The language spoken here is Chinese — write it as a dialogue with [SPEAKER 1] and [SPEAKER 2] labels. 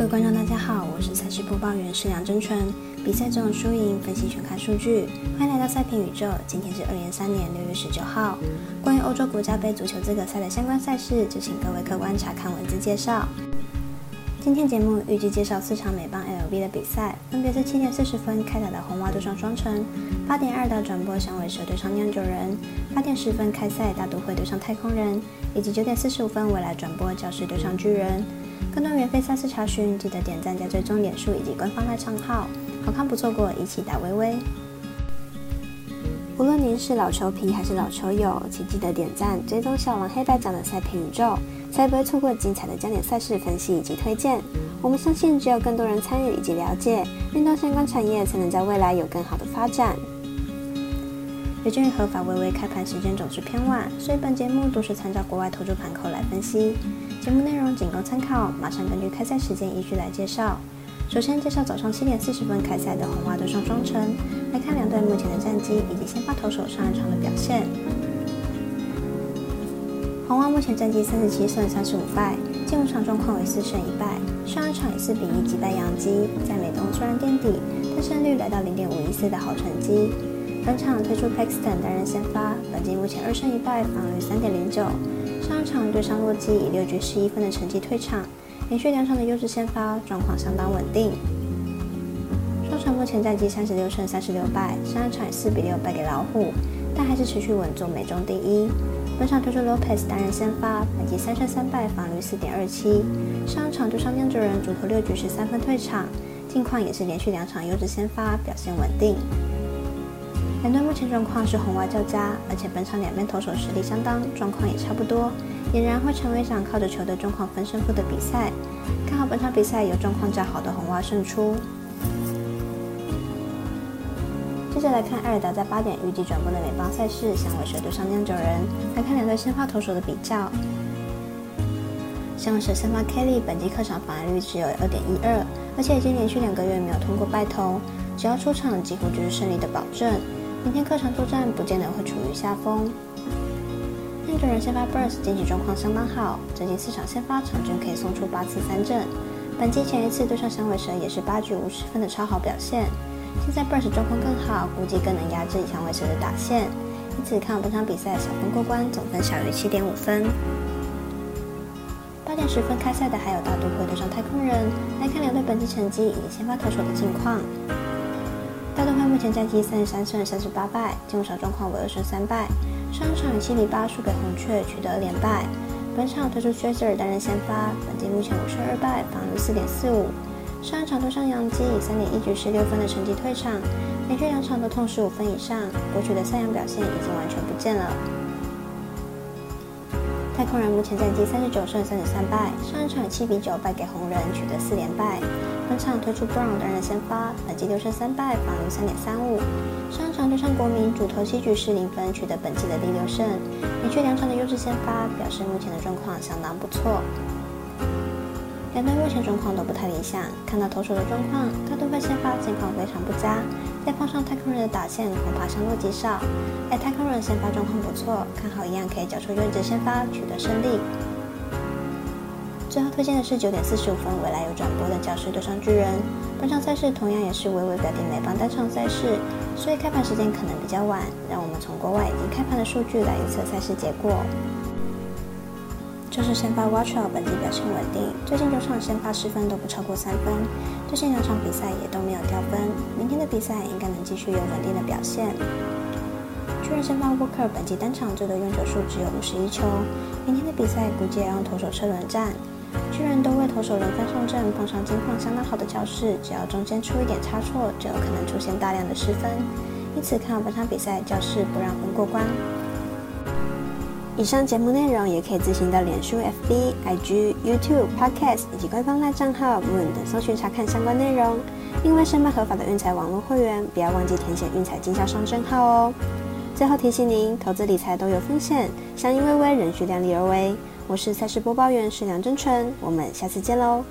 [SPEAKER 1] 各位观众，大家好，我是赛事播报员施梁真纯。比赛中的输赢分析全看数据，欢迎来到赛评宇宙。今天是二零二三年六月十九号。关于欧洲国家杯足球资格赛的相关赛事，就请各位客观查看文字介绍。今天节目预计介绍四场美邦 LB 的比赛，分别是七点四十分开打的红袜对上双城，八点二的转播响尾蛇对上酿酒人，八点十分开赛大都会对上太空人，以及九点四十五分未来转播教室对上巨人。更多免费赛事查询，记得点赞加追踪脸书以及官方赖账号，好看不错过，一起打微微。无论您是老球皮还是老球友，请记得点赞追踪小王黑白奖的赛评宇宙，才不会错过精彩的焦点赛事分析以及推荐。我们相信，只有更多人参与以及了解运动相关产业，才能在未来有更好的发展。由于合法微微开盘时间总是偏晚，所以本节目都是参照国外投注盘口来分析。节目内容仅供参考，马上根据开赛时间依序来介绍。首先介绍早上七点四十分开赛的红袜对上双城，来看两队目前的战绩以及先发投手上一场的表现。红袜目前战绩三十七胜三十五败，近五场状况为四胜一败，上一场以四比一击败杨基，在美东虽然垫底，但胜率来到零点五一四的好成绩。本场推出 Paxton 担任先发，本季目前二胜一败，防率三点零九。上一场对上洛基以六局十一分的成绩退场，连续两场的优质先发状况相当稳定。双城目前战绩三十六胜三十六败，上一场以四比六败给老虎，但还是持续稳坐美中第一。本场推出 Lopez 担任先发，本季三胜三败，防率四点二七。上一场对上酿酒人主投六局十三分退场，近况也是连续两场优质先发表现稳定。两队目前状况是红袜较佳，而且本场两边投手实力相当，状况也差不多，俨然会成为一场靠着球队状况分胜负的比赛。看好本场比赛由状况较好的红袜胜出。接着来看艾尔达在八点预计转播的美邦赛事，响尾蛇对上酿酒人。来看两队先发投手的比较。响尾蛇先发 Kelly 本季客场防御率只有二点一二，而且已经连续两个月没有通过败投，只要出场几乎就是胜利的保证。明天客场作战不见得会处于下风。酿酒人先发 Burst 近期状况相当好，最近四场先发场均可以送出八次三振。本季前一次对上响尾蛇也是八局五十分的超好表现。现在 Burns 状况更好，估计更能压制响尾蛇的打线，因此看本场比赛小分过关，总分小于七点五分。八点十分开赛的还有大都会对上太空人，来看两队本季成绩以及先发投手的近况。大都会目前战绩三十三胜三十八败，进场状况为二胜三败。上场以七比八输给红雀，取得连败。本场推出 s c h e z e r 担任先发，本季目前五胜二败，防御四点四五。上一场对上洋基以三点一局十六分的成绩退场，连续两场都痛十五分以上，过去的赛扬表现已经完全不见了。太空人目前战绩三十九胜三十三败，上一场七比九败给红人，取得四连败。本场推出 Brown 担任先发，本季六胜三败，防御三点三五。上一场对上国民，主投七局失零分，取得本季的第六胜。连续两场的优质先发，表示目前的状况相当不错。两队目前状况都不太理想，看到投手的状况，大都会先发情况非常不佳。再碰上太空人的打线，恐怕伤多极少。哎，太空人先发状况不错，看好一样可以缴出优质先发，取得胜利。最后推荐的是九点四十五分未来有转播的教室对上巨人。本场赛事同样也是微微表弟美邦单场赛事，所以开盘时间可能比较晚。让我们从国外已经开盘的数据来预测赛事结果。就是先发 Watchell 本季表现稳定，最近九场先发失分都不超过三分，最近两场比赛也都没有掉分。明天的比赛应该能继续有稳定的表现。巨人先发 Walker 本季单场最多用球数只有五十一球，明天的比赛估计要用投手车轮战。巨人都为投手轮番上阵，碰上金况相当好的教室，只要中间出一点差错，就有可能出现大量的失分。因此看好本场比赛教室不让分过关。以上节目内容也可以自行到脸书、FB、IG、YouTube、Podcast 以及官方赖账号 Moon 等搜寻查看相关内容。另外，申办合法的运彩网络会员，不要忘记填写运彩经销商证号哦。最后提醒您，投资理财都有风险，相依微微，仍需量力而为。我是赛事播报员石梁真纯，我们下次见喽。